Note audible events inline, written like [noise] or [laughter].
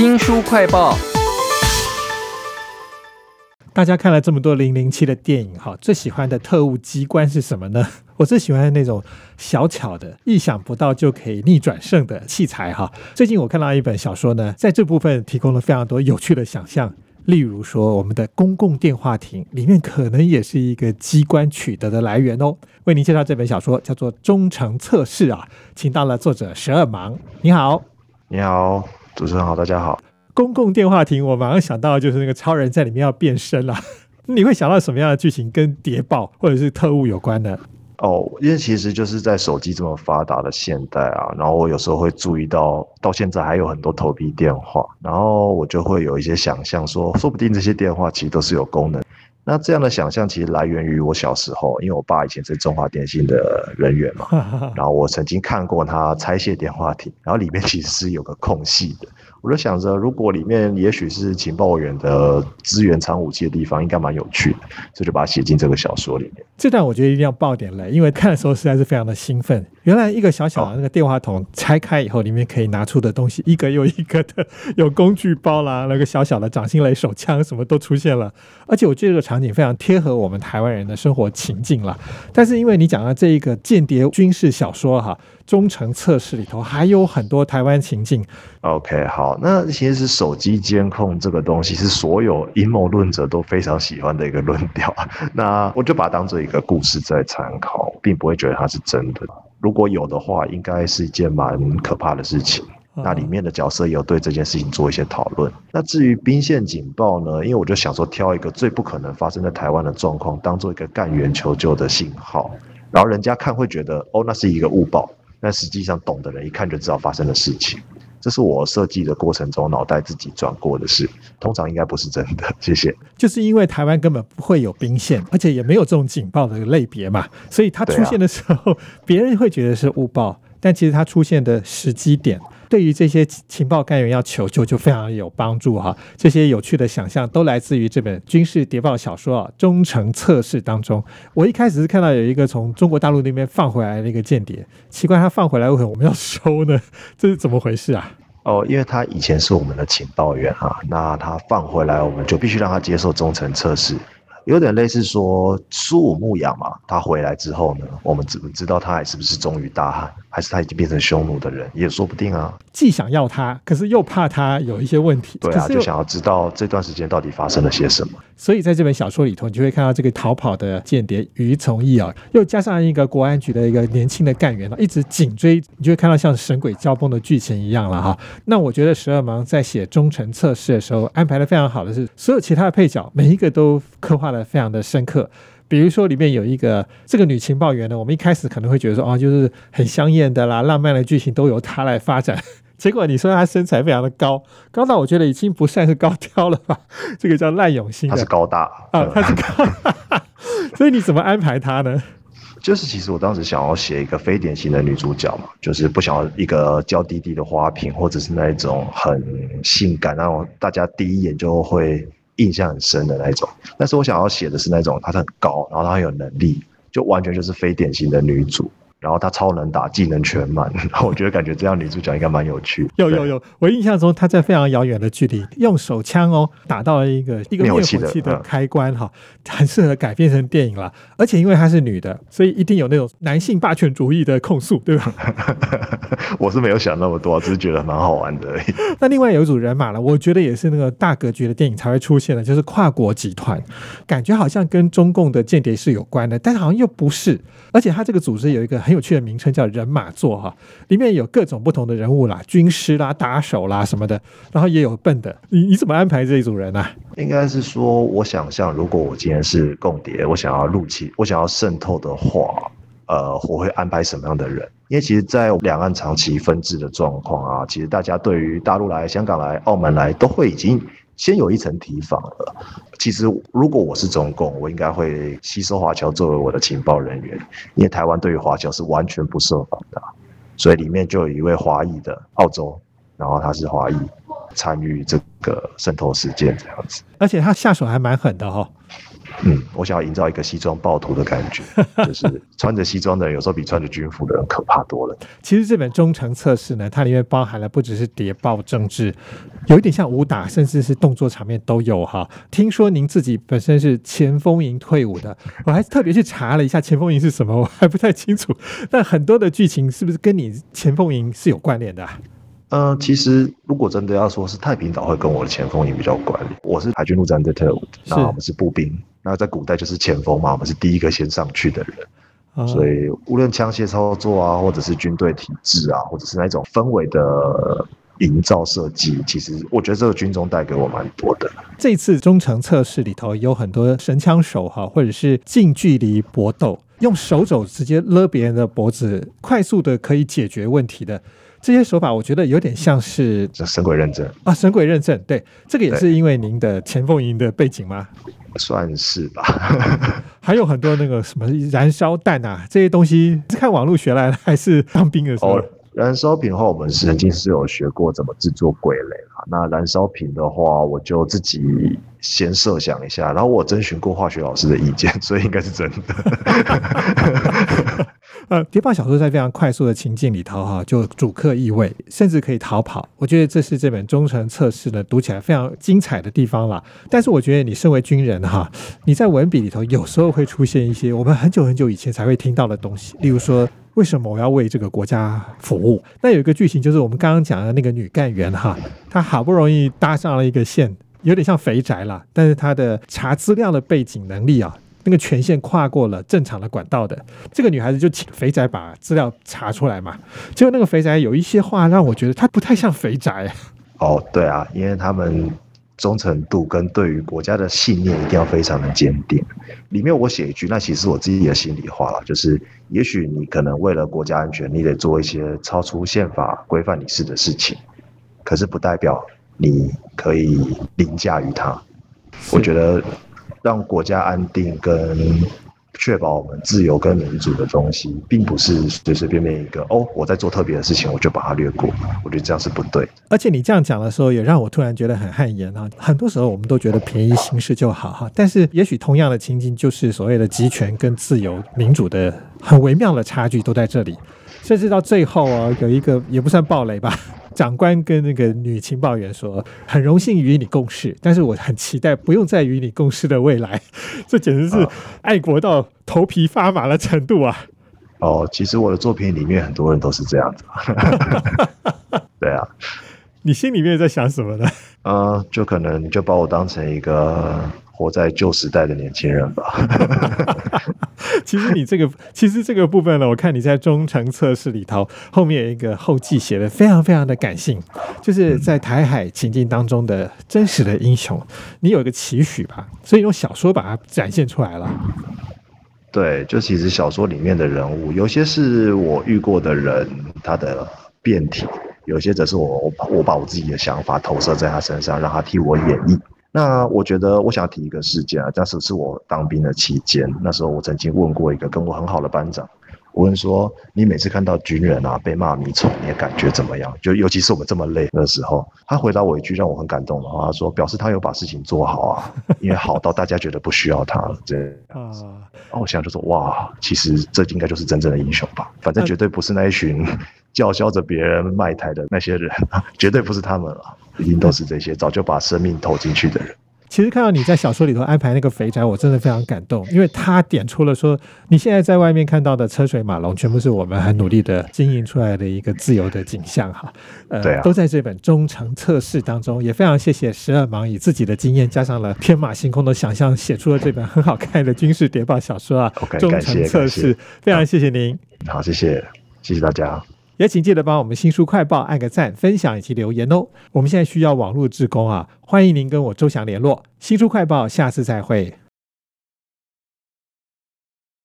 新书快报。大家看了这么多零零七的电影，哈，最喜欢的特务机关是什么呢？[laughs] 我最喜欢那种小巧的、意想不到就可以逆转胜的器材，哈。最近我看到一本小说呢，在这部分提供了非常多有趣的想象，例如说我们的公共电话亭里面可能也是一个机关取得的来源哦。为您介绍这本小说叫做《忠诚测试》啊，请到了作者十二芒，你好，你好，主持人好，大家好。公共电话亭，我马上想到就是那个超人在里面要变身了。[laughs] 你会想到什么样的剧情跟谍报或者是特务有关呢？哦，因为其实就是在手机这么发达的现代啊，然后我有时候会注意到，到现在还有很多投币电话，然后我就会有一些想象，说说不定这些电话其实都是有功能。那这样的想象其实来源于我小时候，因为我爸以前是中华电信的人员嘛，[laughs] 然后我曾经看过他拆卸电话亭，然后里面其实是有个空隙的。我就想着，如果里面也许是情报员的资源藏武器的地方，应该蛮有趣的，所以就把它写进这个小说里面。这段我觉得一定要爆点雷，因为看的时候实在是非常的兴奋。原来一个小小的那个电话筒拆开以后，里面可以拿出的东西一个又一个的，有工具包啦，那个小小的掌心雷手枪什么都出现了。而且我觉得这个场景非常贴合我们台湾人的生活情境了。但是因为你讲到这一个间谍军事小说哈，忠诚测试里头还有很多台湾情境。OK，好，那其实手机监控这个东西是所有阴谋论者都非常喜欢的一个论调。[laughs] 那我就把它当做一个故事在参考，并不会觉得它是真的。如果有的话，应该是一件蛮可怕的事情。那里面的角色也有对这件事情做一些讨论。那至于兵线警报呢？因为我就想说，挑一个最不可能发生在台湾的状况，当做一个干员求救的信号，然后人家看会觉得，哦，那是一个误报。但实际上，懂的人一看就知道发生的事情。这是我设计的过程中脑袋自己转过的事，通常应该不是真的。谢谢。就是因为台湾根本不会有兵线，而且也没有这种警报的类别嘛，所以它出现的时候，别人会觉得是误报，但其实它出现的时机点。对于这些情报干员要求救就非常有帮助哈，这些有趣的想象都来自于这本军事谍报小说啊《忠诚测试》当中。我一开始是看到有一个从中国大陆那边放回来的一个间谍，奇怪他放回来为什么我们要收呢？这是怎么回事啊？哦，因为他以前是我们的情报员啊，那他放回来我们就必须让他接受忠诚测试。有点类似说苏武牧羊嘛，他回来之后呢，我们知不知道他还是不是忠于大汉，还是他已经变成匈奴的人，也说不定啊。既想要他，可是又怕他有一些问题。对啊，就想要知道这段时间到底发生了些什么。所以在这本小说里头，你就会看到这个逃跑的间谍于从义啊，又加上一个国安局的一个年轻的干员一直紧追，你就会看到像神鬼交锋的剧情一样了哈。那我觉得十二芒在写忠诚测试的时候安排的非常好的是，所有其他的配角每一个都刻画的非常的深刻。比如说里面有一个这个女情报员呢，我们一开始可能会觉得说，哦，就是很香艳的啦，浪漫的剧情都由她来发展。结果你说她身材非常的高，高到我觉得已经不算是高挑了吧？[laughs] 这个叫赖永新，她是高大啊，她是高，[laughs] 所以你怎么安排她呢？就是其实我当时想要写一个非典型的女主角嘛，就是不想要一个娇滴滴的花瓶，或者是那一种很性感，然后大家第一眼就会。印象很深的那种，但是我想要写的是那种，她很高，然后她很有能力，就完全就是非典型的女主。然后她超能打，技能全满，然 [laughs] 后我觉得感觉这样女主角应该蛮有趣。有有有，我印象中她在非常遥远的距离用手枪哦打到了一个一个灭火器的开关哈，很适合改编成电影了。而且因为她是女的，所以一定有那种男性霸权主义的控诉，对吧？[laughs] 我是没有想那么多，只是觉得蛮好玩的而已。[laughs] 那另外有一组人马了，我觉得也是那个大格局的电影才会出现的，就是跨国集团，感觉好像跟中共的间谍是有关的，但是好像又不是。而且他这个组织有一个。很很有趣的名称叫人马座哈，里面有各种不同的人物啦，军师啦、打手啦什么的，然后也有笨的。你你怎么安排这一组人呢？应该是说，我想象如果我今天是共谍，我想要入侵，我想要渗透的话，呃，我会安排什么样的人？因为其实，在两岸长期分治的状况啊，其实大家对于大陆来、香港来、澳门来，都会已经。先有一层提防了。其实，如果我是中共，我应该会吸收华侨作为我的情报人员，因为台湾对于华侨是完全不设防的，所以里面就有一位华裔的澳洲，然后他是华裔，参与这个渗透事件这样子。而且他下手还蛮狠的哈、哦。嗯，我想要营造一个西装暴徒的感觉，[laughs] 就是穿着西装的人有时候比穿着军服的人可怕多了。其实这本忠诚测试呢，它里面包含了不只是谍报政治，有一点像武打，甚至是动作场面都有哈。听说您自己本身是前锋营退伍的，我还特别去查了一下前锋营是什么，我还不太清楚。但很多的剧情是不是跟你前锋营是有关联的、啊？呃，其实如果真的要说是太平岛会跟我的前锋营比较关联，我是海军陆战队特务，那我们是步兵，那在古代就是前锋嘛，我们是第一个先上去的人，哦、所以无论枪械操作啊，或者是军队体制啊，或者是那种氛围的营造设计，其实我觉得这个军中带给我蛮多的。这次中程测试里头有很多神枪手哈，或者是近距离搏斗，用手肘直接勒别人的脖子，快速的可以解决问题的。这些手法我觉得有点像是神鬼认证啊，神鬼认证，对，这个也是因为您的前凤营的背景吗？算是吧。[laughs] 还有很多那个什么燃烧弹啊，这些东西是看网络学来的，还是当兵的时候？哦，燃烧品的话，我们曾经是有学过怎么制作傀儡啦。那燃烧品的话，我就自己先设想一下，然后我征询过化学老师的意见，所以应该是真的。[laughs] 呃，谍报小说在非常快速的情境里头，哈，就主客意味，甚至可以逃跑。我觉得这是这本忠诚测试呢读起来非常精彩的地方啦。但是我觉得你身为军人哈，你在文笔里头有时候会出现一些我们很久很久以前才会听到的东西，例如说为什么我要为这个国家服务？那有一个剧情就是我们刚刚讲的那个女干员哈，她好不容易搭上了一个线，有点像肥宅啦，但是她的查资料的背景能力啊。那个权限跨过了正常的管道的，这个女孩子就请肥宅把资料查出来嘛。结果那个肥宅有一些话让我觉得他不太像肥宅。哦，对啊，因为他们忠诚度跟对于国家的信念一定要非常的坚定。里面我写一句，那其实我自己的心里话了，就是也许你可能为了国家安全，你得做一些超出宪法规范你事的事情，可是不代表你可以凌驾于他。我觉得。让国家安定跟确保我们自由跟民主的东西，并不是随随便便一个哦，我在做特别的事情，我就把它略过。我觉得这样是不对。而且你这样讲的时候，也让我突然觉得很汗颜啊！很多时候我们都觉得便宜行事就好哈，但是也许同样的情境，就是所谓的集权跟自由民主的很微妙的差距都在这里。甚至到最后啊，有一个也不算暴雷吧。长官跟那个女情报员说：“很荣幸与你共事，但是我很期待不用再与你共事的未来。[laughs] ”这简直是爱国到头皮发麻的程度啊！哦，其实我的作品里面很多人都是这样子。[laughs] 对啊，你心里面在想什么呢？呃，就可能就把我当成一个活在旧时代的年轻人吧。[laughs] [laughs] 其实你这个，其实这个部分呢，我看你在忠诚测试里头后面有一个后记写的非常非常的感性，就是在台海情境当中的真实的英雄，你有一个期许吧，所以用小说把它展现出来了。对，就其实小说里面的人物，有些是我遇过的人，他的变体；有些则是我我把我自己的想法投射在他身上，让他替我演绎。那我觉得我想提一个事件啊，当时是我当兵的期间，那时候我曾经问过一个跟我很好的班长，我问说：你每次看到军人啊被骂迷虫，你的感觉怎么样？就尤其是我们这么累的时候，他回答我一句让我很感动的话，他说：表示他有把事情做好啊，因为好到大家觉得不需要他了。这样子，啊，我想就说哇，其实这应该就是真正的英雄吧？反正绝对不是那一群叫嚣着别人卖台的那些人，[laughs] 绝对不是他们了。一定都是这些早就把生命投进去的人。其实看到你在小说里头安排那个肥宅，我真的非常感动，因为他点出了说，你现在在外面看到的车水马龙，全部是我们很努力的经营出来的一个自由的景象哈。呃，对啊，都在这本忠诚测试当中，也非常谢谢十二芒以自己的经验加上了天马行空的想象，写出了这本很好看的军事谍报小说啊。OK，忠诚测试，非常谢谢您。好，谢谢，谢谢大家。也请记得帮我们新书快报按个赞、分享以及留言哦。我们现在需要网络志工啊，欢迎您跟我周翔联络。新书快报，下次再会。